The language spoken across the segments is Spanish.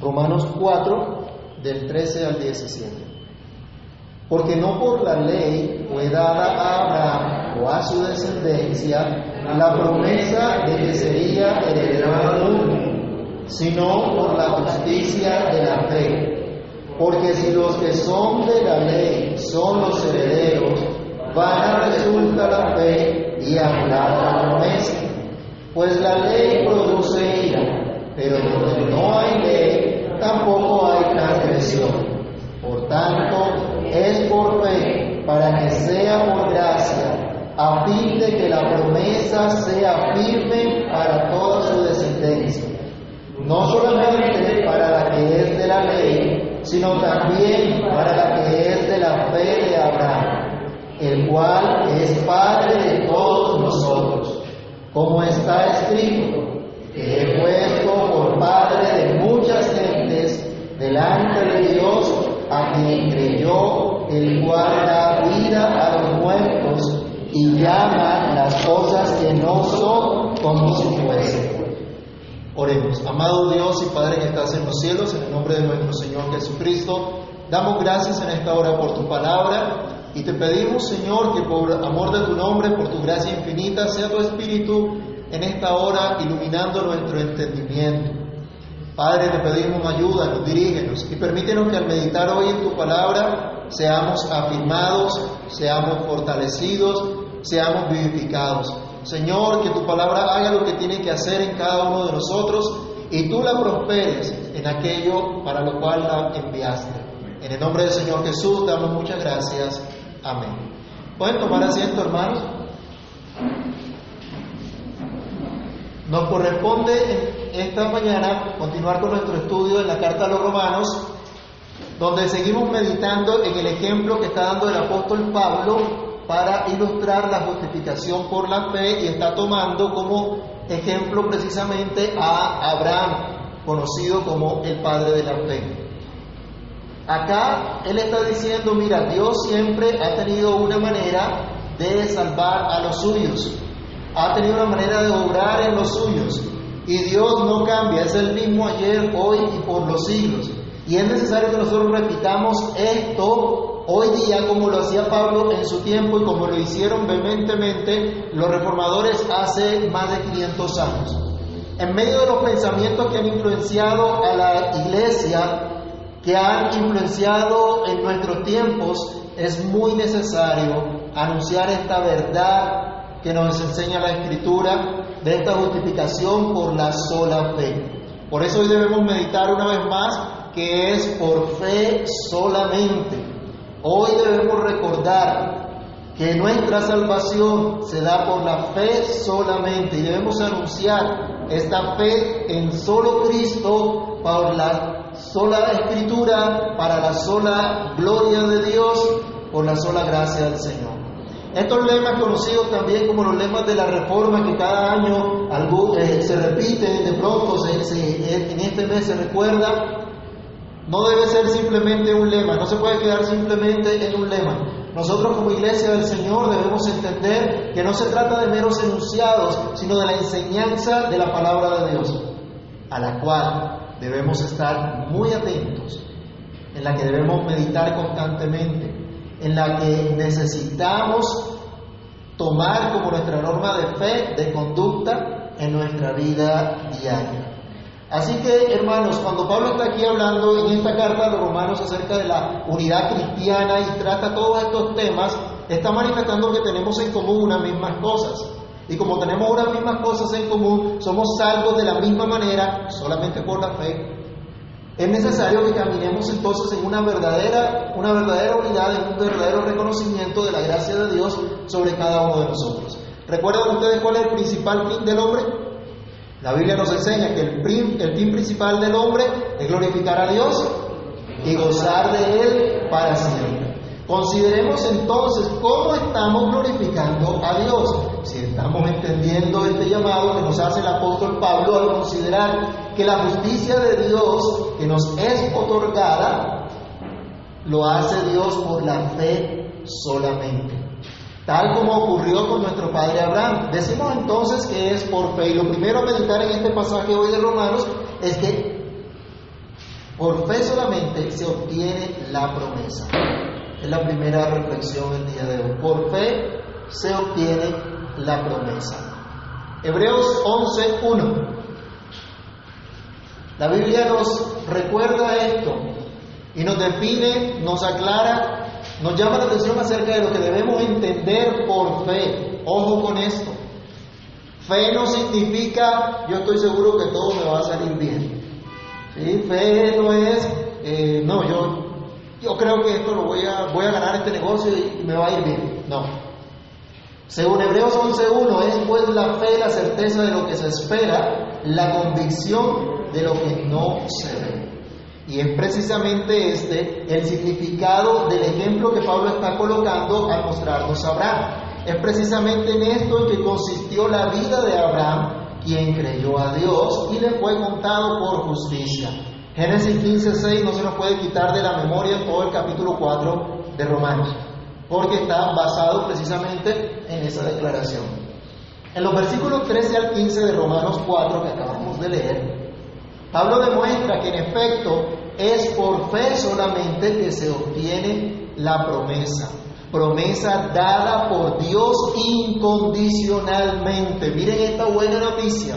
Romanos 4, del 13 al 17. Porque no por la ley fue dada a Abraham o a su descendencia la promesa de que sería mundo, sino por la justicia de la fe. Porque si los que son de la ley son los herederos, vana resulta la fe y hablar la promesa. Pues la ley produce ira, pero donde no hay ley, tampoco hay transgresión. Por tanto, es por fe, para que sea por gracia, a fin de que la promesa sea firme para toda su descendencia. No solamente para la que es de la ley, sino también para la que es de la fe de Abraham, el cual es Padre de todos nosotros, como está escrito, he puesto por Padre de muchas gentes delante de Dios a quien creyó, el cual da vida a los muertos y llama las cosas que no son como si fuesen. Oremos, amado Dios y Padre que estás en los cielos, en el nombre de nuestro Señor Jesucristo, damos gracias en esta hora por tu palabra y te pedimos, Señor, que por amor de tu nombre, por tu gracia infinita, sea tu Espíritu en esta hora iluminando nuestro entendimiento. Padre, te pedimos ayuda, nos dirígenos y permítenos que al meditar hoy en tu palabra seamos afirmados, seamos fortalecidos, seamos vivificados. Señor, que tu palabra haga lo que tiene que hacer en cada uno de nosotros y tú la prosperes en aquello para lo cual la enviaste. En el nombre del Señor Jesús damos muchas gracias. Amén. ¿Pueden tomar asiento, hermanos? Nos corresponde esta mañana continuar con nuestro estudio en la carta a los romanos, donde seguimos meditando en el ejemplo que está dando el apóstol Pablo para ilustrar la justificación por la fe y está tomando como ejemplo precisamente a Abraham, conocido como el padre de la fe. Acá él está diciendo, mira, Dios siempre ha tenido una manera de salvar a los suyos ha tenido una manera de obrar en los suyos. Y Dios no cambia, es el mismo ayer, hoy y por los siglos. Y es necesario que nosotros repitamos esto hoy día como lo hacía Pablo en su tiempo y como lo hicieron vehementemente los reformadores hace más de 500 años. En medio de los pensamientos que han influenciado a la iglesia, que han influenciado en nuestros tiempos, es muy necesario anunciar esta verdad que nos enseña la Escritura de esta justificación por la sola fe. Por eso hoy debemos meditar una vez más que es por fe solamente. Hoy debemos recordar que nuestra salvación se da por la fe solamente y debemos anunciar esta fe en solo Cristo por la sola escritura, para la sola gloria de Dios, por la sola gracia del Señor. Estos lemas conocidos también como los lemas de la reforma que cada año eh, se repiten, de pronto en este mes se recuerda, no debe ser simplemente un lema, no se puede quedar simplemente en un lema. Nosotros como iglesia del Señor debemos entender que no se trata de meros enunciados, sino de la enseñanza de la palabra de Dios, a la cual debemos estar muy atentos, en la que debemos meditar constantemente, en la que necesitamos tomar como nuestra norma de fe, de conducta en nuestra vida diaria. Así que, hermanos, cuando Pablo está aquí hablando en esta carta a los romanos acerca de la unidad cristiana y trata todos estos temas, está manifestando que tenemos en común unas mismas cosas. Y como tenemos unas mismas cosas en común, somos salvos de la misma manera, solamente por la fe, es necesario que caminemos entonces en una verdadera, una verdadera unidad, en un verdadero reconocimiento de la gracia de Dios sobre cada uno de nosotros. ¿Recuerdan ustedes cuál es el principal fin del hombre? La Biblia nos enseña que el, el fin principal del hombre es glorificar a Dios y gozar de Él para siempre. Consideremos entonces cómo estamos glorificando a Dios. Si estamos entendiendo este llamado que nos hace el apóstol Pablo al considerar que la justicia de Dios que nos es otorgada, lo hace Dios por la fe solamente. Tal como ocurrió con nuestro padre Abraham. Decimos entonces que es por fe. Y lo primero a meditar en este pasaje hoy de Romanos es que Por fe solamente se obtiene la promesa. Es la primera reflexión del día de hoy. Por fe se obtiene la promesa. Hebreos 11.1. La Biblia nos recuerda esto y nos define, nos aclara, nos llama la atención acerca de lo que debemos entender por fe. Ojo con esto. Fe no significa yo estoy seguro que todo me va a salir bien. Fe no es, eh, yo, creo que esto lo voy a, voy a ganar este negocio y me va a ir bien. No. Según Hebreos 11.1 es pues la fe, la certeza de lo que se espera, la convicción de lo que no se ve. Y es precisamente este el significado del ejemplo que Pablo está colocando al mostrarnos a Abraham. Es precisamente en esto en que consistió la vida de Abraham, quien creyó a Dios y le fue contado por justicia. Génesis 15:6 no se nos puede quitar de la memoria todo el capítulo 4 de Romanos, porque está basado precisamente en esa declaración. En los versículos 13 al 15 de Romanos 4 que acabamos de leer, Pablo demuestra que en efecto es por fe solamente que se obtiene la promesa promesa dada por Dios incondicionalmente. Miren esta buena noticia.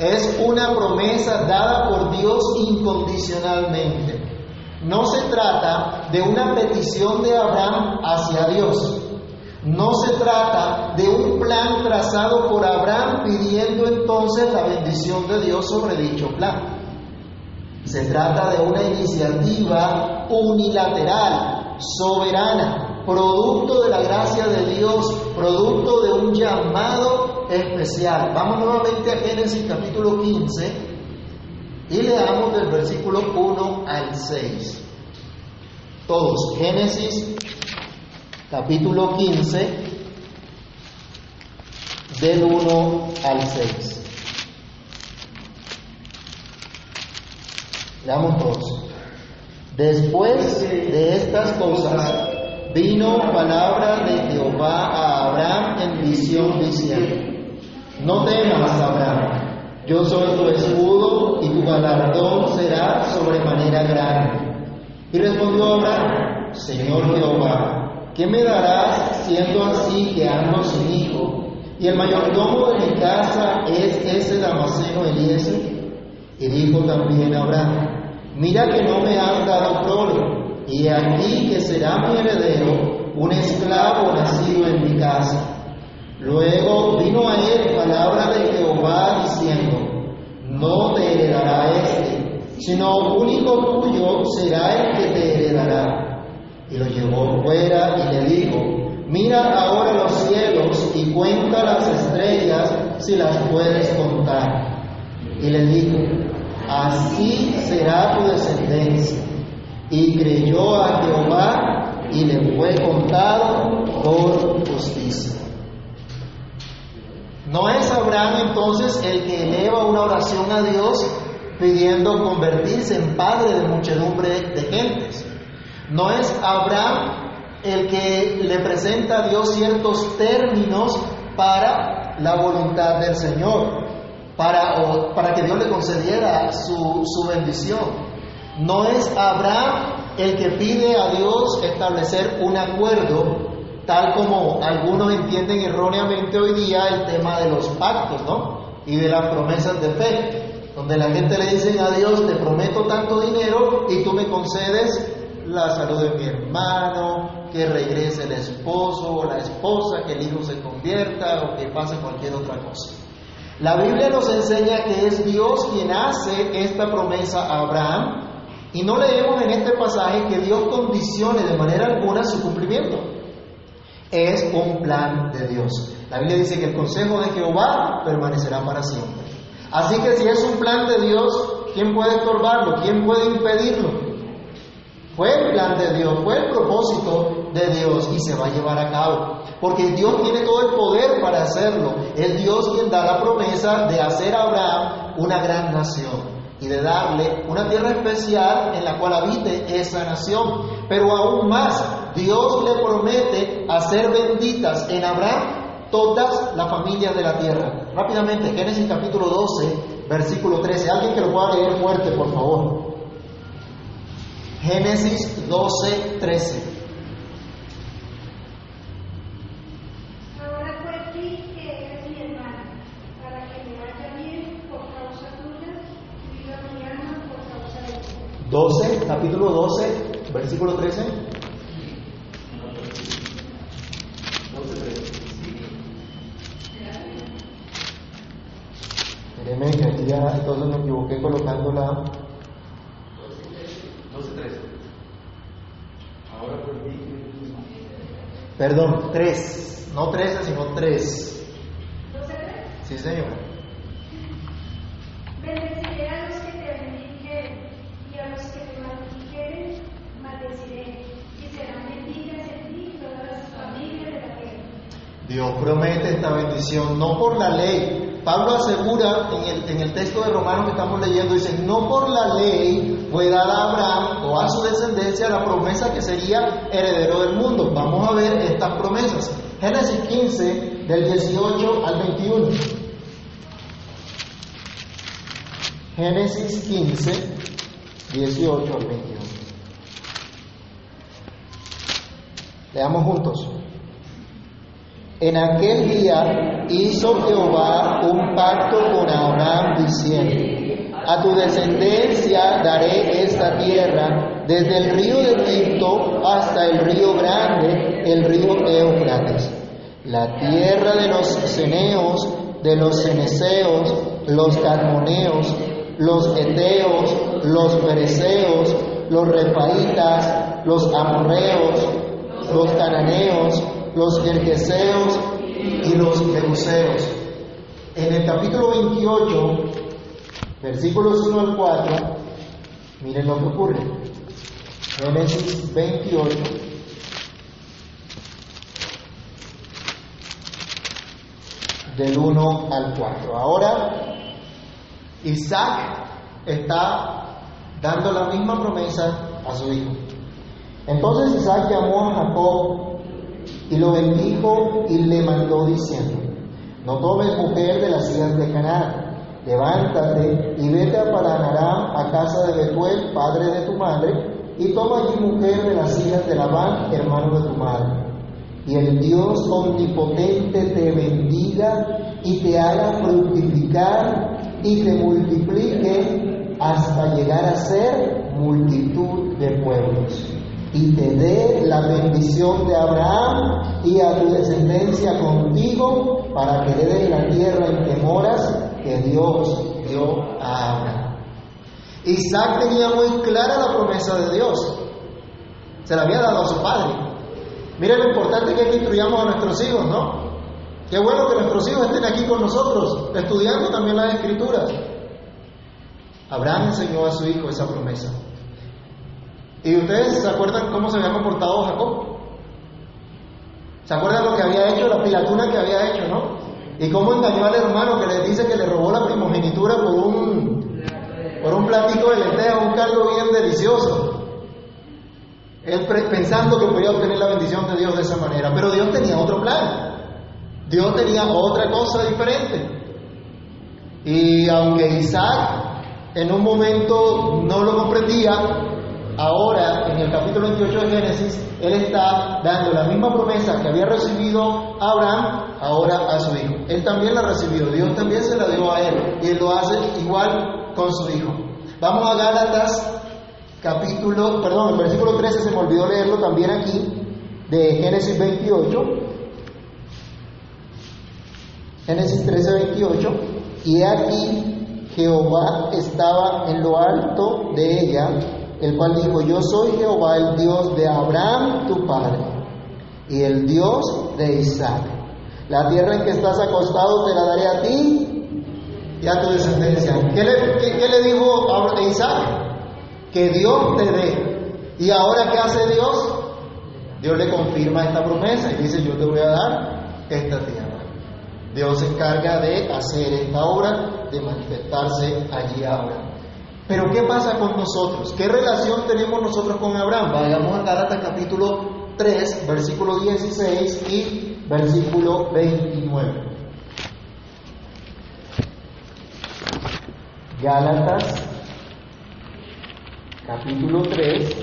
Es una promesa dada por Dios incondicionalmente. No se trata de una petición de Abraham hacia Dios. No se trata de un plan trazado por Abraham pidiendo entonces la bendición de Dios sobre dicho plan. Se trata de una iniciativa unilateral, soberana, producto de la gracia de Dios, producto de un llamado especial. Vamos nuevamente a Génesis capítulo 15 y leamos del versículo 1 al 6. Todos, Génesis capítulo 15, del 1 al 6. Leamos todos. Después de estas cosas, vino palabra de Jehová a Abraham en visión diciendo, no temas, Abraham, yo soy tu escudo y tu galardón será sobremanera grande. Y respondió Abraham, Señor Jehová, ¿qué me darás siendo así que ando sin hijo? Y el mayordomo de mi casa es ese Damaseno Eliezer. Y dijo también Abraham, mira que no me has dado prole y aquí que será mi heredero, un esclavo nacido en mi casa. Luego vino a él palabra de Jehová diciendo, no te heredará este, sino único tuyo será el que te heredará. Y lo llevó fuera y le dijo, mira ahora los cielos y cuenta las estrellas si las puedes contar. Y le dijo, así será tu descendencia y creyó a Jehová y le fue contado por justicia. No es Abraham entonces el que eleva una oración a Dios pidiendo convertirse en padre de muchedumbre de gentes. No es Abraham el que le presenta a Dios ciertos términos para la voluntad del Señor, para, para que Dios le concediera su, su bendición. No es Abraham el que pide a Dios establecer un acuerdo, tal como algunos entienden erróneamente hoy día el tema de los pactos, ¿no? Y de las promesas de fe, donde la gente le dice a Dios, te prometo tanto dinero y tú me concedes la salud de mi hermano, que regrese el esposo o la esposa, que el hijo se convierta o que pase cualquier otra cosa. La Biblia nos enseña que es Dios quien hace esta promesa a Abraham y no leemos en este pasaje que Dios condicione de manera alguna su cumplimiento. Es un plan de Dios. La Biblia dice que el consejo de Jehová permanecerá para siempre. Así que si es un plan de Dios, ¿quién puede estorbarlo? ¿Quién puede impedirlo? Fue el plan de Dios, fue el propósito de Dios y se va a llevar a cabo. Porque Dios tiene todo el poder para hacerlo. Es Dios quien da la promesa de hacer a Abraham una gran nación y de darle una tierra especial en la cual habite esa nación. Pero aún más, Dios le promete hacer benditas en Abraham todas las familias de la tierra. Rápidamente, Génesis capítulo 12, versículo 13. Alguien que lo pueda leer fuerte, por favor. Génesis 12, 13. Ahora pues di que eres mi hermana, para que me vaya bien por causa tuya y viva mi alma por causa de ti. 12, capítulo 12, versículo 13. Espéreme que aquí ya entonces me equivoqué colocando la... 12.13. Ahora pues di que Perdón, 3. No 13, sino 3. ¿Doce tres? Sí, señor. Bendeciré a los que te bendijeren y a los que te maldijeren, maldeciré. Y serán benditas en ti todas las familias de la tierra. Dios promete esta bendición, no por la ley. Pablo asegura en el, texto de Romanos que estamos leyendo, dice, no por la ley fue dada a Abraham o a su descendencia la promesa que sería heredero del mundo. Vamos a ver estas promesas. Génesis 15, del 18 al 21. Génesis 15, 18 al 21. Leamos juntos. En aquel día hizo Jehová un pacto con Abraham diciendo, a tu descendencia daré esta tierra, desde el río de Egipto hasta el río grande, el río Éufrates, la tierra de los ceneos, de los ceneseos, los cadmoneos, los eteos, los fereceos, los refaitas, los amorreos, los cananeos, los gergeseos y los jebuseos. En el capítulo 28, versículos 1 al 4, miren lo que ocurre. Génesis 28. Del 1 al 4. Ahora, Isaac está dando la misma promesa a su hijo. Entonces Isaac llamó a Jacob y lo bendijo y le mandó diciendo, no tomes mujer de las hijas de Canaán, levántate y vete a Padanarán a casa de Betuel, padre de tu madre, y toma allí mujer de las hijas de Labán, hermano de tu madre. Y el Dios omnipotente te bendiga y te haga fructificar y te multiplique hasta llegar a ser multitud de pueblos y te dé la bendición de Abraham y a tu descendencia contigo para que heredes la tierra en que moras que Dios dio a Abraham. Isaac tenía muy clara la promesa de Dios. Se la había dado a su padre. Miren lo importante que es que instruyamos a nuestros hijos, ¿no? Qué bueno que nuestros hijos estén aquí con nosotros, estudiando también las escrituras. Abraham enseñó a su hijo esa promesa. ¿Y ustedes se acuerdan cómo se había comportado Jacob? ¿Se acuerdan lo que había hecho, la pilatuna que había hecho, no? Y cómo engañó al hermano que le dice que le robó la primogenitura por un, por un platito de lentejas, un caldo bien delicioso. Él pensando que podía obtener la bendición de Dios de esa manera. Pero Dios tenía otro plan. Dios tenía otra cosa diferente. Y aunque Isaac en un momento no lo comprendía, ahora en el capítulo 28 de Génesis, él está dando la misma promesa que había recibido Abraham, ahora a su hijo. Él también la recibió, Dios también se la dio a él, y él lo hace igual con su hijo. Vamos a Gálatas, capítulo, perdón, el versículo 13 se me olvidó leerlo también aquí, de Génesis 28. Génesis 13, 28. Y aquí Jehová estaba en lo alto de ella el cual dijo, yo soy Jehová, el Dios de Abraham, tu padre, y el Dios de Isaac. La tierra en que estás acostado te la daré a ti y a tu descendencia. ¿Qué le, qué, qué le dijo a Isaac? Que Dios te dé. ¿Y ahora qué hace Dios? Dios le confirma esta promesa y dice, yo te voy a dar esta tierra. Dios se encarga de hacer esta obra, de manifestarse allí ahora. Pero ¿qué pasa con nosotros? ¿Qué relación tenemos nosotros con Abraham? Vayamos a Gálatas capítulo 3, versículo 16 y versículo 29. Gálatas capítulo 3,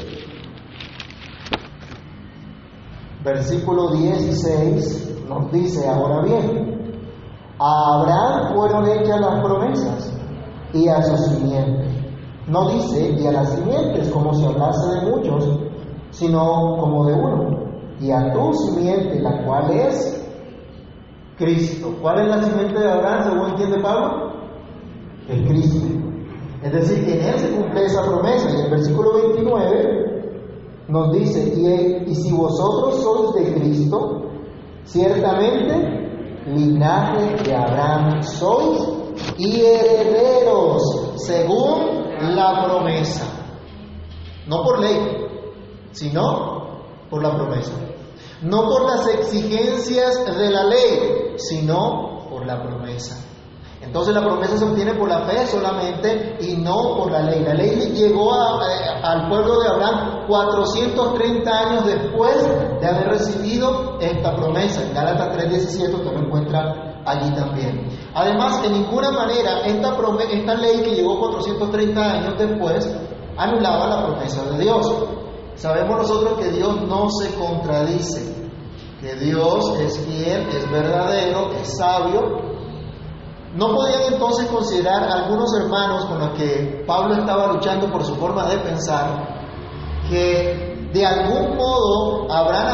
versículo 16, nos dice, ahora bien, a Abraham fueron hechas las promesas y a su simiente. No dice y a las simientes como si hablase de muchos, sino como de uno, y a tu simiente, la cual es Cristo. ¿Cuál es la simiente de Abraham, según entiende Pablo? El Cristo. Es decir, que en él se cumple esa promesa. Y el versículo 29 nos dice, y, y si vosotros sois de Cristo, ciertamente linaje de Abraham sois y herederos según la promesa. No por ley, sino por la promesa. No por las exigencias de la ley, sino por la promesa. Entonces la promesa se obtiene por la fe solamente y no por la ley. La ley llegó eh, al pueblo de Abraham 430 años después de haber recibido esta promesa. En Gálatas 3:17 usted lo encuentra allí también. Además, de ninguna manera esta, ley que llegó 430 años después anulaba la promesa de Dios. Sabemos nosotros que Dios no se contradice, que Dios es fiel, es verdadero, es sabio. ¿No podían entonces considerar algunos hermanos con los que Pablo estaba luchando por su forma de pensar que de algún modo había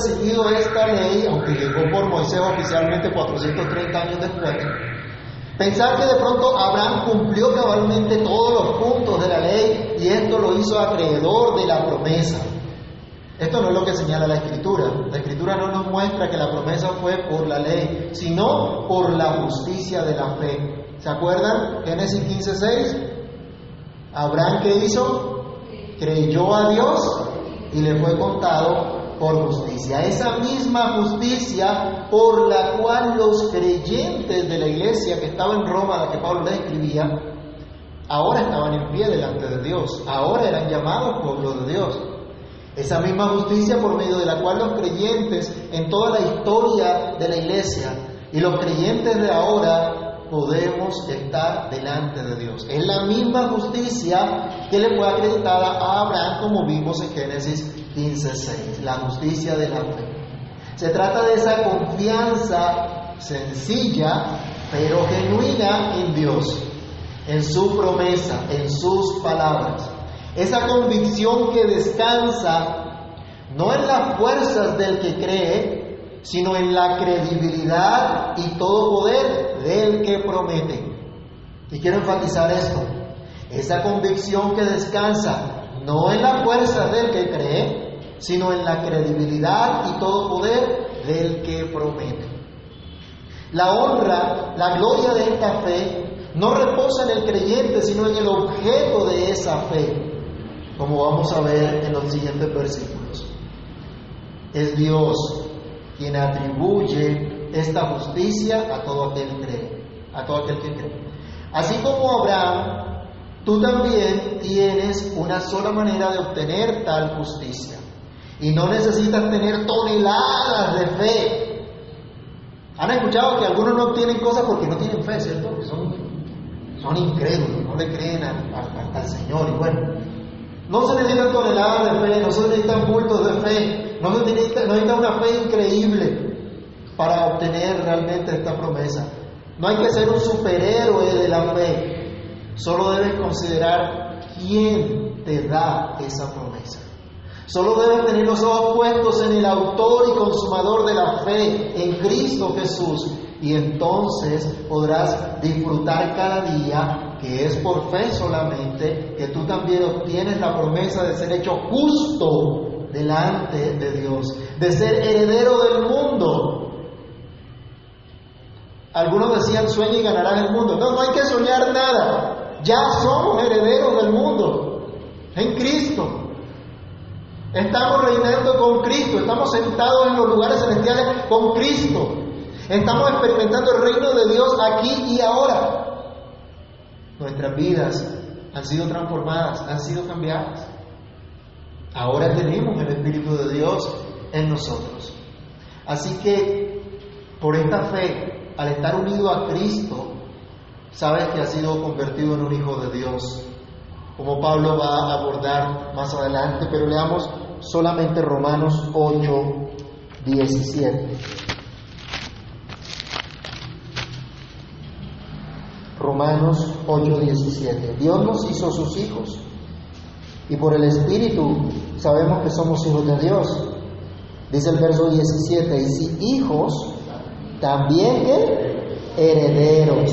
recibido esta ley, aunque llegó por Moisés oficialmente 430 años después? Pensar que de pronto Abraham cumplió cabalmente todos los puntos de la ley y esto lo hizo acreedor de la promesa. Esto no es lo que señala la escritura. La escritura no nos muestra que la promesa fue por la ley, sino por la justicia de la fe. ¿Se acuerdan? Génesis 15:6. Abraham qué hizo? Creyó a Dios y le fue contado por justicia. Esa misma justicia por la cual los creyentes de la iglesia que estaba en Roma, a la que Pablo le escribía, ahora estaban en pie delante de Dios, ahora eran llamados pueblo de Dios. Esa misma justicia por medio de la cual los creyentes en toda la historia de la iglesia y los creyentes de ahora podemos estar delante de Dios. Es la misma justicia que le fue acreditada a Abraham como vimos en Génesis 15.6, la justicia de la fe. Se trata de esa confianza sencilla pero genuina en Dios, en su promesa, en sus palabras. Esa convicción que descansa no en las fuerzas del que cree, sino en la credibilidad y todo poder del que promete. Y quiero enfatizar esto, esa convicción que descansa no en la fuerza del que cree, sino en la credibilidad y todo poder del que promete. La honra, la gloria de esta fe no reposa en el creyente, sino en el objeto de esa fe, como vamos a ver en los siguientes versículos. Es Dios quien atribuye esta justicia a todo aquel que cree, a todo aquel que cree. Así como Abraham, tú también tienes una sola manera de obtener tal justicia. Y no necesitas tener toneladas de fe. Han escuchado que algunos no obtienen cosas porque no tienen fe, ¿cierto? Que son, son incrédulos, no le creen al Señor. Y bueno, no se necesitan toneladas de fe, no se necesitan bultos de fe, no se necesita, no necesita una fe increíble para obtener realmente esta promesa. No hay que ser un superhéroe de la fe, solo debes considerar quién te da esa promesa. Solo debes tener los ojos puestos en el autor y consumador de la fe, en Cristo Jesús, y entonces podrás disfrutar cada día que es por fe solamente que tú también obtienes la promesa de ser hecho justo delante de Dios, de ser heredero del mundo. Algunos decían sueña y ganarás el mundo. No, no hay que soñar nada. Ya somos herederos del mundo en Cristo. Estamos reinando con Cristo, estamos sentados en los lugares celestiales con Cristo. Estamos experimentando el reino de Dios aquí y ahora. Nuestras vidas han sido transformadas, han sido cambiadas. Ahora tenemos el Espíritu de Dios en nosotros. Así que por esta fe, al estar unido a Cristo, sabes que has sido convertido en un hijo de Dios. como Pablo va a abordar más adelante, pero leamos solamente Romanos 8, 17. Romanos 8, 17. Dios nos hizo sus hijos y por el Espíritu sabemos que somos hijos de Dios. Dice el verso 17, y si hijos, también herederos,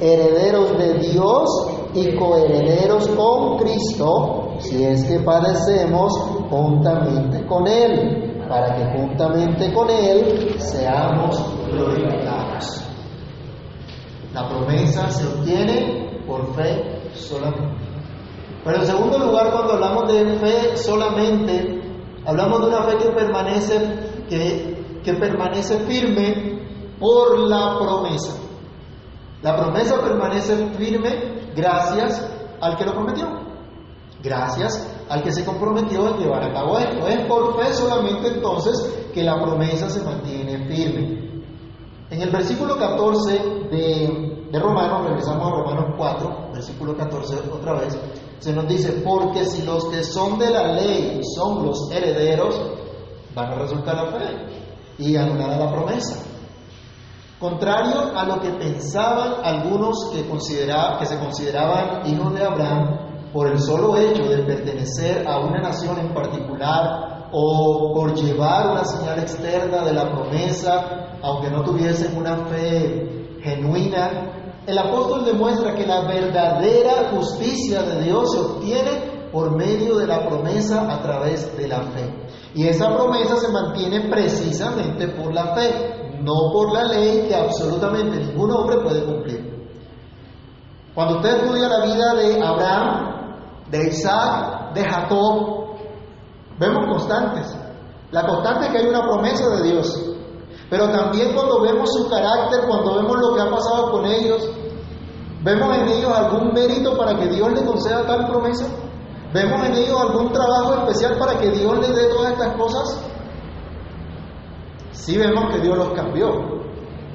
herederos de Dios y coherederos con Cristo, si es que padecemos juntamente con Él, para que juntamente con Él seamos glorificados. La promesa se obtiene por fe solamente. Pero en segundo lugar, cuando hablamos de fe solamente, hablamos de una fe que permanece, que, que permanece firme por la promesa. La promesa permanece firme gracias al que lo prometió. Gracias al que se comprometió a llevar a cabo esto. Es por fe solamente entonces que la promesa se mantiene firme. En el versículo 14 de, de Romanos, regresamos a Romanos 4, versículo 14 otra vez, se nos dice, porque si los que son de la ley son los herederos, van a resultar la fe y anular la promesa. Contrario a lo que pensaban algunos que, que se consideraban hijos de Abraham, por el solo hecho de pertenecer a una nación en particular o por llevar una señal externa de la promesa, aunque no tuviesen una fe genuina, el apóstol demuestra que la verdadera justicia de Dios se obtiene por medio de la promesa a través de la fe. Y esa promesa se mantiene precisamente por la fe, no por la ley que absolutamente ningún hombre puede cumplir. Cuando usted estudia la vida de Abraham, de Isaac, de Jacob, vemos constantes. La constante es que hay una promesa de Dios. Pero también cuando vemos su carácter, cuando vemos lo que ha pasado con ellos, ¿vemos en ellos algún mérito para que Dios les conceda tal promesa? ¿Vemos en ellos algún trabajo especial para que Dios les dé todas estas cosas? Sí vemos que Dios los cambió,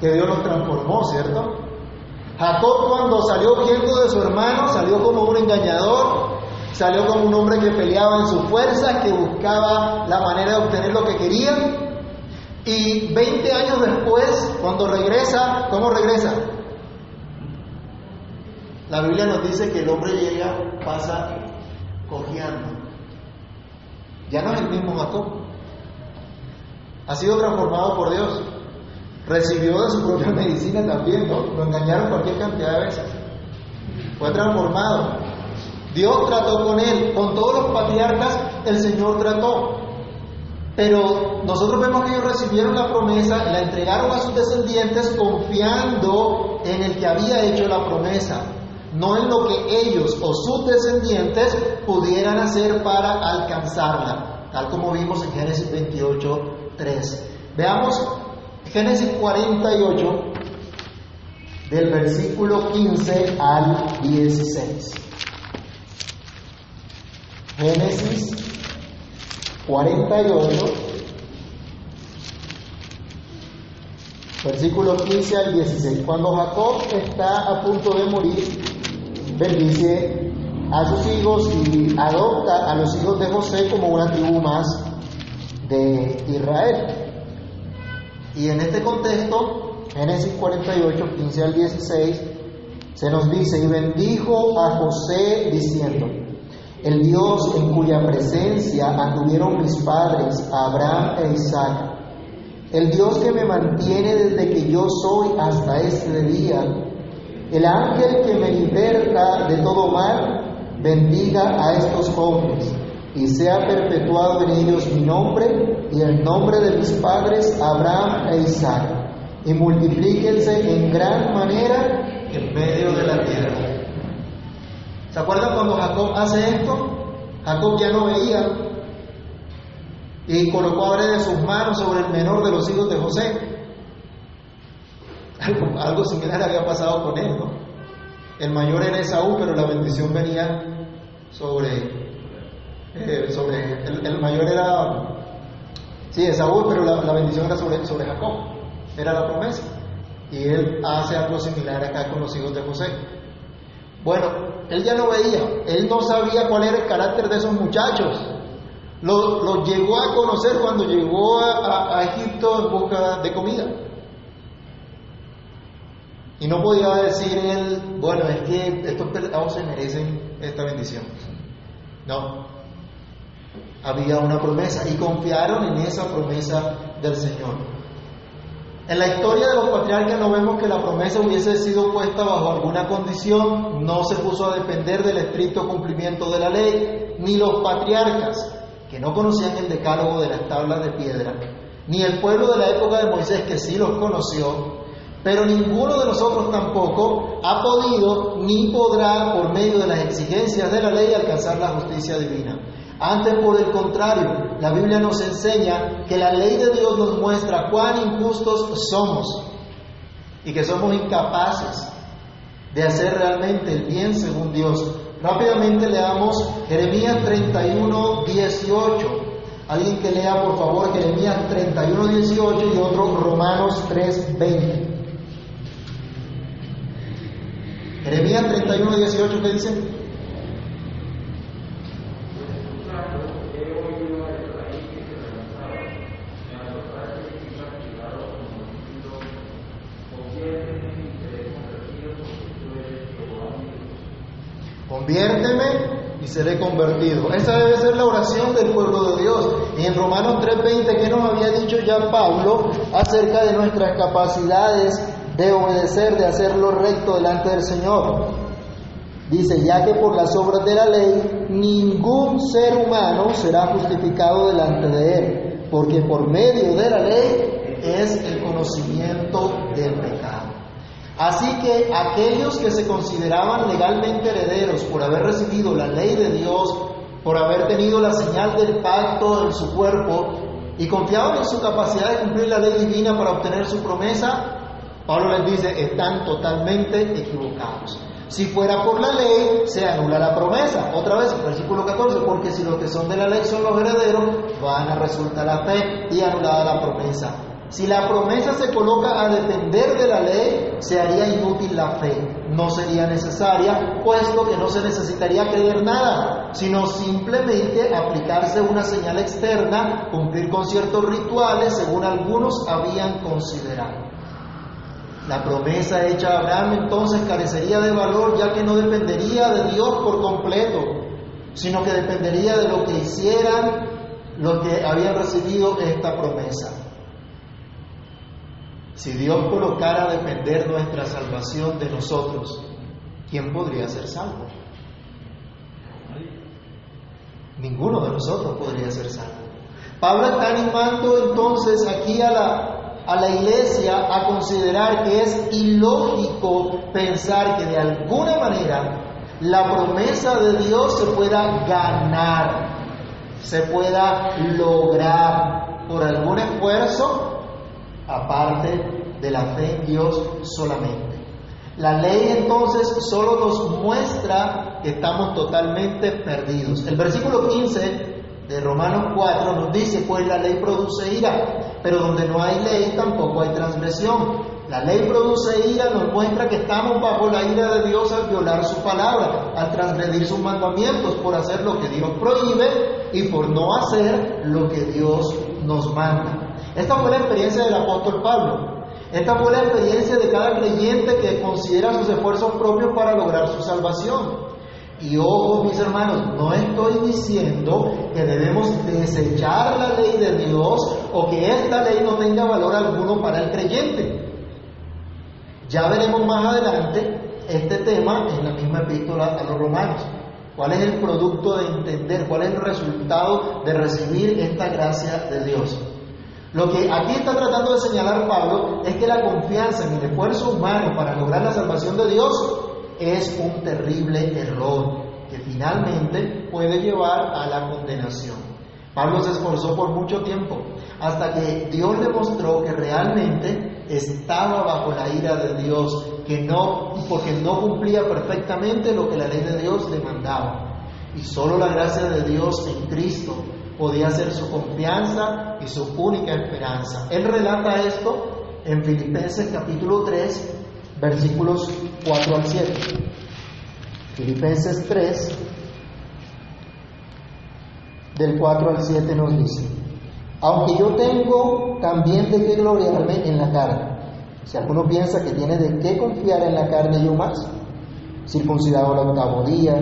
que Dios los transformó, ¿cierto? Jacob cuando salió huyendo de su hermano, salió como un engañador, salió como un hombre que peleaba en su fuerza, que buscaba la manera de obtener lo que quería, y 20 años después, cuando regresa, ¿cómo regresa? La Biblia nos dice que el hombre llega, pasa cojeando. Ya no es el mismo Jacob. Ha sido transformado por Dios. Recibió de su propia medicina también, ¿no? Lo engañaron cualquier cantidad de veces. Fue transformado. Dios trató con él. Con todos los patriarcas el Señor trató. Pero nosotros vemos que ellos recibieron la promesa, la entregaron a sus descendientes confiando en el que había hecho la promesa, no en lo que ellos o sus descendientes pudieran hacer para alcanzarla, tal como vimos en Génesis 28, 3. Veamos Génesis 48, del versículo 15 al 16. Génesis 48, versículo 15 al 16. Cuando Jacob está a punto de morir, bendice a sus hijos y adopta a los hijos de José como una tribu más de Israel. Y en este contexto, Génesis 48, 15 al 16, se nos dice, y bendijo a José diciendo, el Dios en cuya presencia anduvieron mis padres, Abraham e Isaac, el Dios que me mantiene desde que yo soy hasta este día, el ángel que me liberta de todo mal, bendiga a estos jóvenes y sea perpetuado en ellos mi nombre y el nombre de mis padres Abraham e Isaac, y multiplíquense en gran manera en medio de la tierra. ¿Se acuerdan cuando Jacob hace esto? Jacob ya no veía y colocó a de sus manos sobre el menor de los hijos de José. Algo, similar había pasado con él. El mayor era Esaú, pero la bendición venía sobre, eh, sobre el, mayor era, sí, Esaú, pero la, bendición era sobre, sobre Jacob, era la promesa. Y él hace algo similar acá con los hijos de José. Bueno, él ya no veía, él no sabía cuál era el carácter de esos muchachos. Los llegó a conocer cuando llegó a, a Egipto en busca de comida. Y no podía decir él, bueno, es que estos pelados se merecen esta bendición. No. Había una promesa y confiaron en esa promesa del Señor. En la historia de los patriarcas no vemos que la promesa hubiese sido puesta bajo alguna condición, no se puso a depender del estricto cumplimiento de la ley, ni los patriarcas, que no conocían el decálogo de las tablas de piedra, ni el pueblo de la época de Moisés, que sí los conoció, pero ninguno de nosotros tampoco ha podido ni podrá, por medio de las exigencias de la ley, alcanzar la justicia divina. Antes, por el contrario, la Biblia nos enseña que la ley de Dios nos muestra cuán injustos somos y que somos incapaces de hacer realmente el bien según Dios. Rápidamente leamos Jeremías 31, 18. Alguien que lea, por favor, Jeremías 31, 18 y otro Romanos 3, 20. Jeremías 31, 18, ¿qué dice? Conviérteme y seré convertido. Esa debe ser la oración del pueblo de Dios. Y en Romanos 3:20, ¿qué nos había dicho ya Pablo acerca de nuestras capacidades de obedecer, de hacer lo recto delante del Señor. Dice, ya que por las obras de la ley ningún ser humano será justificado delante de él, porque por medio de la ley es el conocimiento del pecado. Así que aquellos que se consideraban legalmente herederos por haber recibido la ley de Dios, por haber tenido la señal del pacto en su cuerpo y confiaban en su capacidad de cumplir la ley divina para obtener su promesa, Pablo les dice, están totalmente equivocados. Si fuera por la ley, se anula la promesa. Otra vez, versículo 14, porque si los que son de la ley son los herederos, van a resultar la fe y anulada la promesa. Si la promesa se coloca a depender de la ley, se haría inútil la fe. No sería necesaria, puesto que no se necesitaría creer nada, sino simplemente aplicarse una señal externa, cumplir con ciertos rituales según algunos habían considerado. La promesa hecha a Abraham entonces carecería de valor ya que no dependería de Dios por completo, sino que dependería de lo que hicieran los que habían recibido esta promesa. Si Dios colocara a depender nuestra salvación de nosotros, ¿quién podría ser salvo? Ninguno de nosotros podría ser salvo. Pablo está animando entonces aquí a la a la iglesia a considerar que es ilógico pensar que de alguna manera la promesa de Dios se pueda ganar, se pueda lograr por algún esfuerzo aparte de la fe en Dios solamente. La ley entonces solo nos muestra que estamos totalmente perdidos. El versículo 15 de Romanos 4 nos dice, pues la ley produce ira, pero donde no hay ley tampoco hay transgresión. La ley produce ira, nos muestra que estamos bajo la ira de Dios al violar su palabra, al transgredir sus mandamientos, por hacer lo que Dios prohíbe y por no hacer lo que Dios nos manda. Esta fue la experiencia del apóstol Pablo. Esta fue la experiencia de cada creyente que considera sus esfuerzos propios para lograr su salvación. Y ojo, mis hermanos, no estoy diciendo que debemos desechar la ley de Dios o que esta ley no tenga valor alguno para el creyente. Ya veremos más adelante este tema en la misma epístola a los romanos. ¿Cuál es el producto de entender? ¿Cuál es el resultado de recibir esta gracia de Dios? Lo que aquí está tratando de señalar Pablo es que la confianza en el esfuerzo humano para lograr la salvación de Dios es un terrible error que finalmente puede llevar a la condenación. Pablo se esforzó por mucho tiempo hasta que Dios le mostró que realmente estaba bajo la ira de Dios, que no porque no cumplía perfectamente lo que la ley de Dios le mandaba. Y solo la gracia de Dios en Cristo podía ser su confianza y su única esperanza. Él relata esto en Filipenses capítulo 3, versículos 4 al 7. Filipenses 3, del 4 al 7 nos dice, aunque yo tengo también de qué gloriarme en la carne, si alguno piensa que tiene de qué confiar en la carne, yo más, circuncidado al octavo día,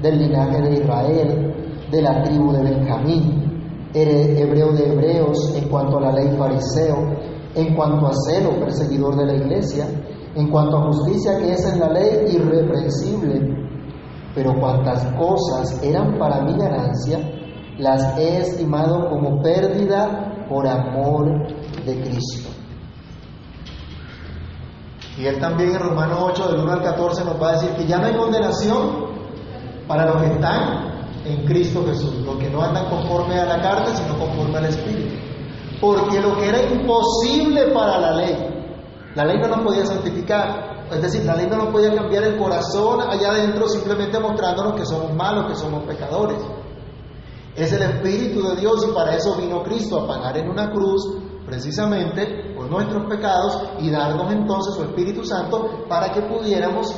del linaje de Israel, de la tribu de Benjamín, hebreo de hebreos, en cuanto a la ley fariseo, en cuanto a celo, perseguidor de la iglesia, en cuanto a justicia que es en la ley irreprensible. Pero cuantas cosas eran para mi ganancia, las he estimado como pérdida por amor de Cristo. Y él también en Romanos 8, del 1 al 14, nos va a decir que ya no hay condenación para los que están en Cristo Jesús, los que no andan conforme a la carne, sino conforme al Espíritu. Porque lo que era imposible para la ley, la ley no nos podía santificar, es decir, la ley no nos podía cambiar el corazón allá adentro simplemente mostrándonos que somos malos, que somos pecadores. Es el Espíritu de Dios y para eso vino Cristo a pagar en una cruz precisamente por nuestros pecados y darnos entonces su Espíritu Santo para que pudiéramos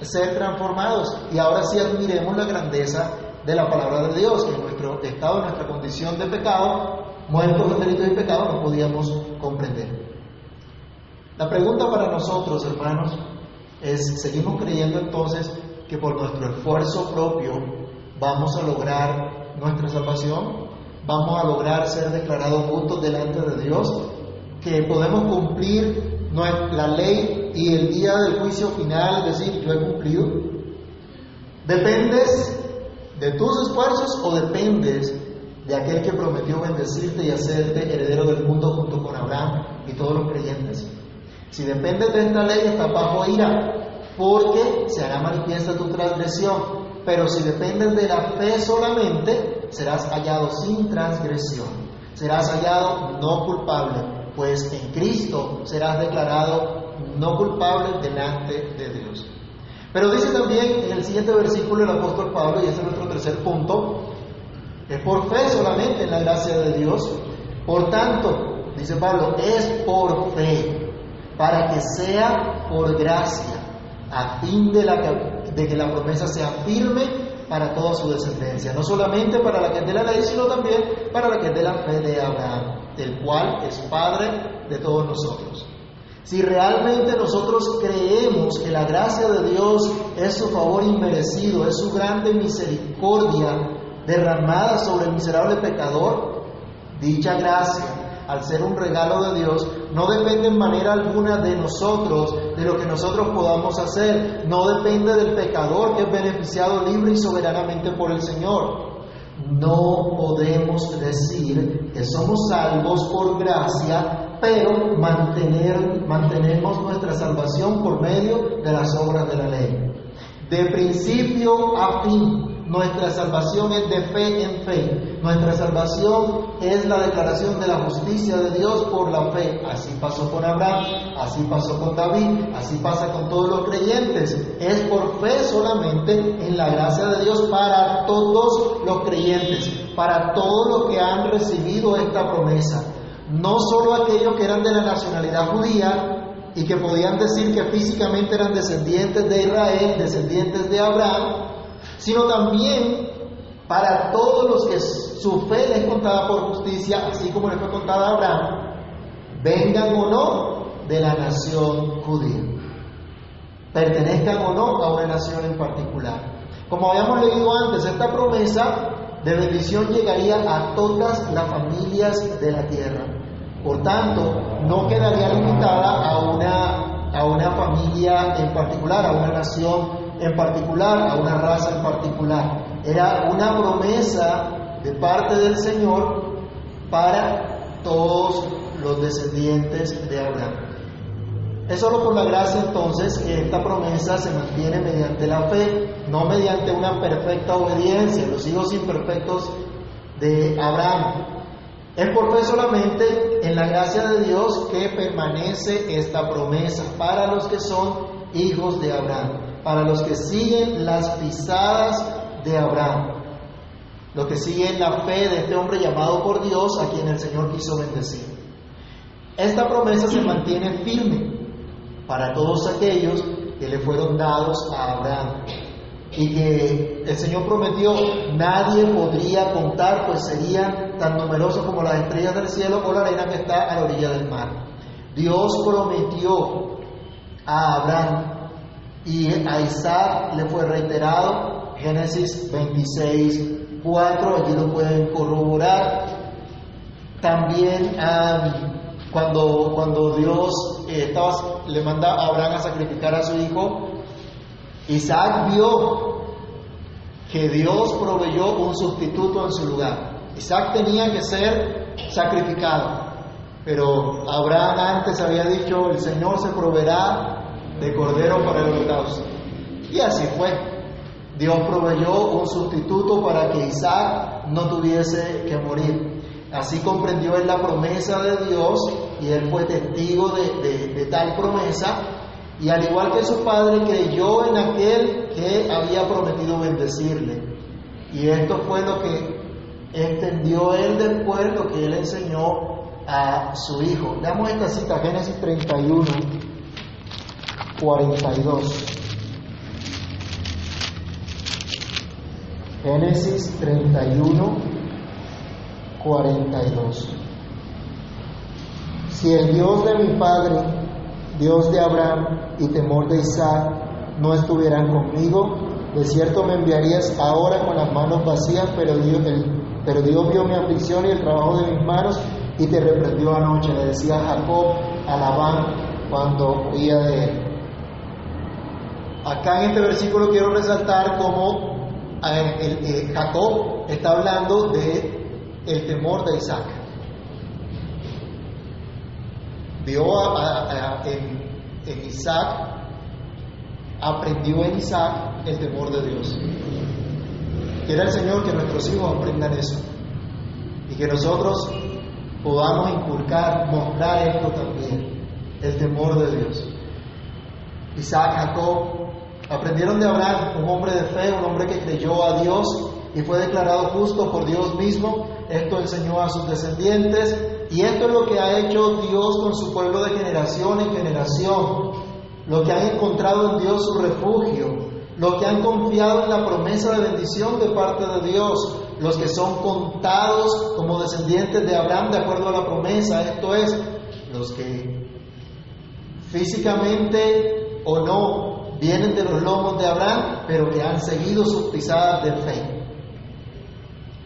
ser transformados. Y ahora sí admiremos la grandeza de la palabra de Dios, que en nuestro estado, en nuestra condición de pecado, muertos de delitos y pecado, no podíamos comprender. La pregunta para nosotros, hermanos, es, ¿seguimos creyendo entonces que por nuestro esfuerzo propio vamos a lograr nuestra salvación? ¿Vamos a lograr ser declarados justos delante de Dios? ¿Que podemos cumplir la ley y el día del juicio final decir, yo he cumplido? ¿Dependes de tus esfuerzos o dependes de aquel que prometió bendecirte y hacerte heredero del mundo junto con Abraham y todos los creyentes? Si dependes de esta ley, estás bajo ira, porque se hará manifiesta tu transgresión. Pero si dependes de la fe solamente, serás hallado sin transgresión. Serás hallado no culpable, pues en Cristo serás declarado no culpable delante de Dios. Pero dice también en el siguiente versículo el apóstol Pablo, y ese es nuestro tercer punto, es por fe solamente en la gracia de Dios. Por tanto, dice Pablo, es por fe, para que sea por gracia, a fin de, la, que la promesa sea firme para toda su descendencia, no solamente para la que es de la ley, sino también para la que es de la fe de Abraham, del cual es Padre de todos nosotros. Si realmente nosotros creemos que la gracia de Dios es su favor inmerecido, es su grande misericordia derramada sobre el miserable pecador, dicha gracia, al ser un regalo de Dios, no depende en manera alguna de nosotros, de lo que nosotros podamos hacer, no depende del pecador que es beneficiado libre y soberanamente por el Señor. No podemos decir que somos salvos por gracia, pero mantener, mantenemos nuestra salvación por medio de las obras de la ley. De principio a fin, nuestra salvación es de fe en fe. Nuestra salvación es la declaración de la justicia de Dios por la fe. Así pasó con Abraham, así pasó con David, así pasa con todos los creyentes. Es por fe solamente en la gracia de Dios para todos los creyentes, para todos los que han recibido esta promesa. No solo aquellos que eran de la nacionalidad judía y que podían decir que físicamente eran descendientes de Israel, descendientes de Abraham, sino también para todos los que su fe les contada por justicia, así como le fue contada a Abraham, vengan o no de la nación judía, pertenezcan o no a una nación en particular. Como habíamos leído antes, esta promesa de bendición llegaría a todas las familias de la tierra. Por tanto, no quedaría limitada a una, a una familia en particular, a una nación en particular, a una raza en particular. Era una promesa de parte del Señor para todos los descendientes de Abraham. Es solo por la gracia entonces que esta promesa se mantiene mediante la fe, no mediante una perfecta obediencia, los hijos imperfectos de Abraham. Es por fe solamente en la gracia de Dios que permanece esta promesa para los que son hijos de Abraham para los que siguen las pisadas de Abraham, los que siguen la fe de este hombre llamado por Dios a quien el Señor quiso bendecir. Esta promesa se mantiene firme para todos aquellos que le fueron dados a Abraham. Y que el Señor prometió nadie podría contar, pues serían tan numerosos como las estrellas del cielo o la arena que está a la orilla del mar. Dios prometió a Abraham y a Isaac le fue reiterado, Génesis 26, 4, allí lo pueden corroborar. También cuando, cuando Dios eh, estaba, le manda a Abraham a sacrificar a su hijo, Isaac vio que Dios proveyó un sustituto en su lugar. Isaac tenía que ser sacrificado, pero Abraham antes había dicho, el Señor se proveerá de cordero para el holocausto. Y así fue. Dios proveyó un sustituto para que Isaac no tuviese que morir. Así comprendió él la promesa de Dios y él fue testigo de, de tal promesa y al igual que su padre creyó en aquel que había prometido bendecirle. Y esto fue lo que entendió él después, lo que él enseñó a su hijo. Veamos esta cita, Génesis 31, 42. Génesis 31, 42. Si el Dios de mi padre Dios de Abraham y temor de Isaac no estuvieran conmigo, de cierto me enviarías ahora con las manos vacías, pero Dios, vio mi aflicción y el trabajo de mis manos y te reprendió anoche, le decía Jacob a Labán cuando oía de él. Acá en este versículo quiero resaltar cómo eh, eh, Jacob está hablando de el temor de Isaac vio en, Isaac, aprendió en Isaac el temor de Dios. Quiera el Señor que nuestros hijos aprendan eso y que nosotros podamos inculcar, mostrar esto también, el temor de Dios. Isaac, Jacob, aprendieron de Abraham, un hombre de fe, un hombre que creyó a Dios y fue declarado justo por Dios mismo. Esto enseñó a sus descendientes y esto es lo que ha hecho Dios con su pueblo de generación en generación. Lo que han encontrado en Dios su refugio. Lo que han confiado en la promesa de bendición de parte de Dios. Los que son contados como descendientes de Abraham de acuerdo a la promesa. Esto es, los que físicamente o no vienen de los lomos de Abraham, pero que han seguido sus pisadas de fe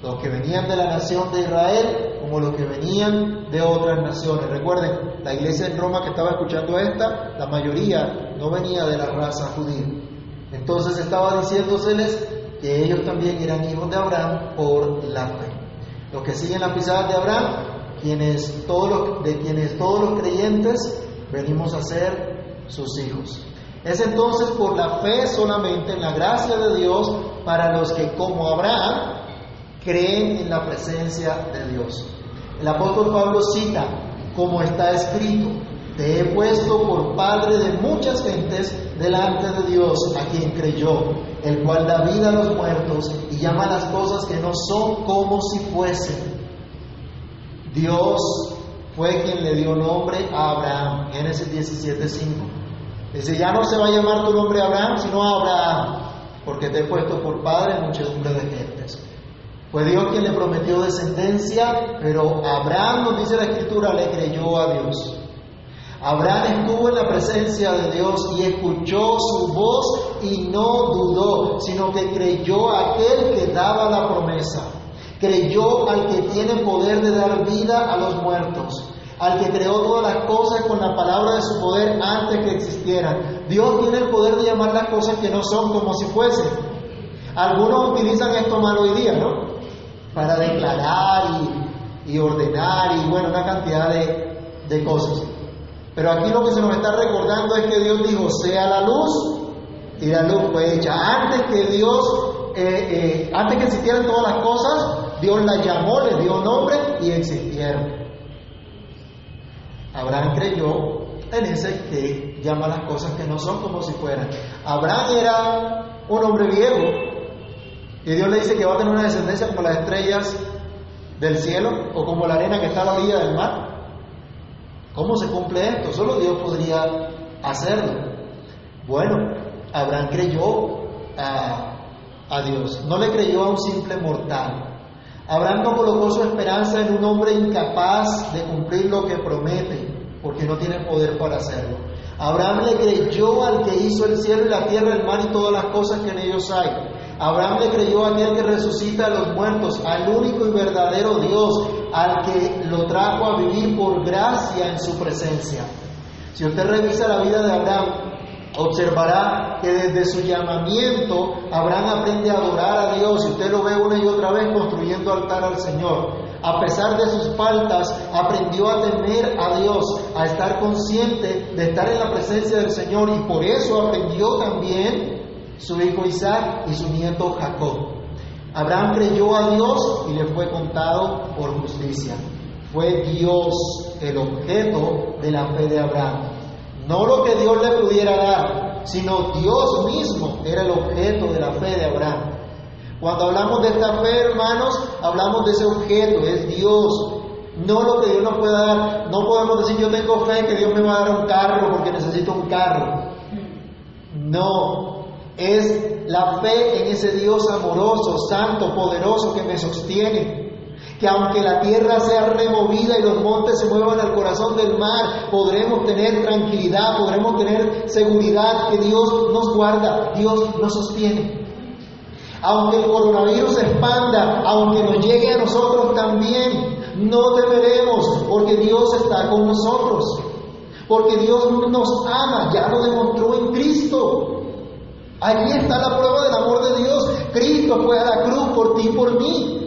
los que venían de la nación de Israel como los que venían de otras naciones. Recuerden, la iglesia en Roma que estaba escuchando esta, la mayoría no venía de la raza judía. Entonces estaba diciéndoseles que ellos también eran hijos de Abraham por la fe. Los que siguen la pisadas de Abraham, quienes, todos de quienes todos los creyentes venimos a ser sus hijos. Es entonces por la fe solamente en la gracia de Dios para los que como Abraham creen en la presencia de Dios. El apóstol Pablo cita, como está escrito, te he puesto por padre de muchas gentes delante de Dios a quien creyó, el cual da vida a los muertos y llama las cosas que no son como si fuesen. Dios fue quien le dio nombre a Abraham, Génesis 17:5. Dice, ya no se va a llamar tu nombre Abraham, sino Abraham, porque te he puesto por padre muchedumbre de gentes. Fue Dios quien le prometió descendencia, pero Abraham, nos dice la Escritura, le creyó a Dios. Abraham estuvo en la presencia de Dios y escuchó su voz y no dudó, sino que creyó a aquel que daba la promesa. Creyó al que tiene poder de dar vida a los muertos, al que creó todas las cosas con la palabra de su poder antes que existieran. Dios tiene el poder de llamar las cosas que no son como si fuesen. Algunos utilizan esto mal hoy día, ¿no? Para declarar y, ordenar y bueno, una cantidad de, cosas. Pero aquí lo que se nos está recordando es que Dios dijo, sea la luz, y la luz fue hecha. Antes que Dios, eh, eh, antes que existieran todas las cosas, Dios la llamó, le dio nombre y existieron. Abraham creyó en ese que llama las cosas que no son como si fueran. Abraham era un hombre viejo, y Dios le dice que va a tener una descendencia como las estrellas del cielo o como la arena que está a la orilla del mar. ¿Cómo se cumple esto? Solo Dios podría hacerlo. Bueno, Abraham creyó a, a Dios, no le creyó a un simple mortal. Abraham no colocó su esperanza en un hombre incapaz de cumplir lo que promete, porque no tiene poder para hacerlo. Abraham le creyó al que hizo el cielo y la tierra, el mar y todas las cosas que en ellos hay. Abraham le creyó a aquel que resucita a los muertos, al único y verdadero Dios, al que lo trajo a vivir por gracia en su presencia. Si usted revisa la vida de Abraham, observará que desde su llamamiento Abraham aprende a adorar a Dios y usted lo ve una y otra vez construyendo altar al Señor. A pesar de sus faltas, aprendió a temer a Dios, a estar consciente de estar en la presencia del Señor y por eso aprendió también su hijo Isaac y su nieto Jacob. Abraham creyó a Dios y le fue contado por justicia. Fue Dios el objeto de la fe de Abraham. No lo que Dios le pudiera dar, sino Dios mismo era el objeto de la fe de Abraham. Cuando hablamos de esta fe, hermanos, hablamos de ese objeto, es Dios. No lo que Dios nos pueda dar. No podemos decir yo tengo fe que Dios me va a dar un carro porque necesito un carro. No, es la fe en ese Dios amoroso, santo, poderoso que me sostiene que aunque la tierra sea removida y los montes se muevan al corazón del mar, podremos tener tranquilidad, podremos tener seguridad que Dios nos guarda, Dios nos sostiene. Aunque el coronavirus se expanda, aunque nos llegue a nosotros también, no temeremos porque Dios está con nosotros. Porque Dios nos ama, ya lo demostró en Cristo. Allí está la prueba del amor de Dios. Cristo fue a la cruz por ti y por mí.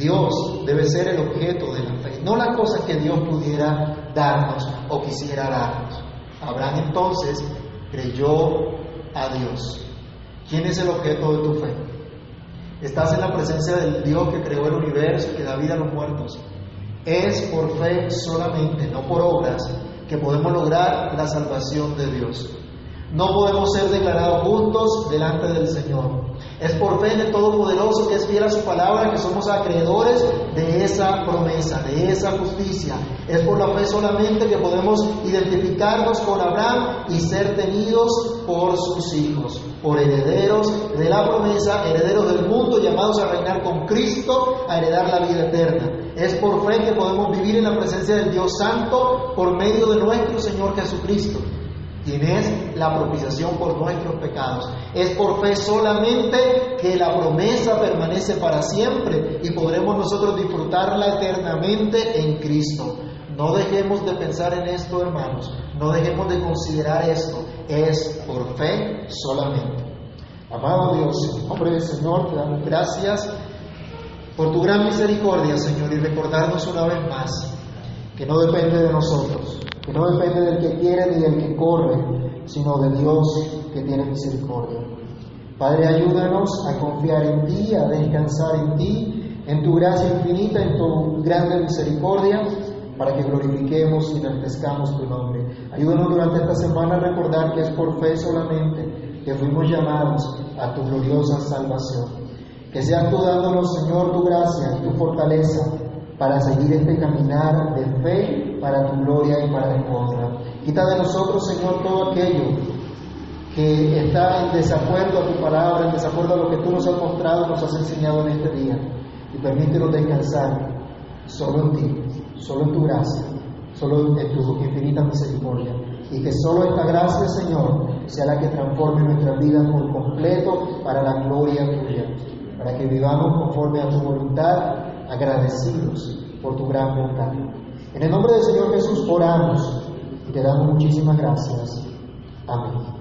Dios debe ser el objeto de la fe, no la cosa que Dios pudiera darnos o quisiera darnos. Abraham entonces creyó a Dios. ¿Quién es el objeto de tu fe? Estás en la presencia del Dios que creó el universo que da vida a los muertos. Es por fe solamente, no por obras, que podemos lograr la salvación de Dios. No podemos ser declarados justos delante del Señor. Es por fe en el Todopoderoso que es fiel a su palabra que somos acreedores de esa promesa, de esa justicia. Es por la fe solamente que podemos identificarnos con Abraham y ser tenidos por sus hijos, por herederos de la promesa, herederos del mundo llamados a reinar con Cristo, a heredar la vida eterna. Es por fe que podemos vivir en la presencia del Dios Santo por medio de nuestro Señor Jesucristo quien es la propiciación por nuestros pecados. Es por fe solamente que la promesa permanece para siempre y podremos nosotros disfrutarla eternamente en Cristo. No dejemos de pensar en esto, hermanos. No dejemos de considerar esto. Es por fe solamente. Amado Dios, en nombre del Señor, te damos gracias por tu gran misericordia, Señor, y recordarnos una vez más que no depende de nosotros, no depende del que quiere ni del que corre, sino de Dios que tiene misericordia. Padre, ayúdanos a confiar en ti, a descansar en ti, en tu gracia infinita, en tu grande misericordia, para que glorifiquemos y enaltezcamos tu nombre. Ayúdanos durante esta semana a recordar que es por fe solamente que fuimos llamados a tu gloriosa salvación. Que seas tú dándonos, Señor, tu gracia tu fortaleza para seguir este caminar de fe para tu gloria y para tu honra. Quita de nosotros, Señor, todo aquello que está en desacuerdo a tu palabra, en desacuerdo a lo que tú nos has mostrado, nos has enseñado en este día. Y permítenos descansar solo en ti, solo en tu gracia, solo en tu infinita misericordia. Y que solo esta gracia, Señor, sea la que transforme nuestra vida por completo para la gloria tuya, para que vivamos conforme a tu voluntad agradecidos por tu gran bondad. En el nombre del Señor Jesús oramos y te damos muchísimas gracias. Amén.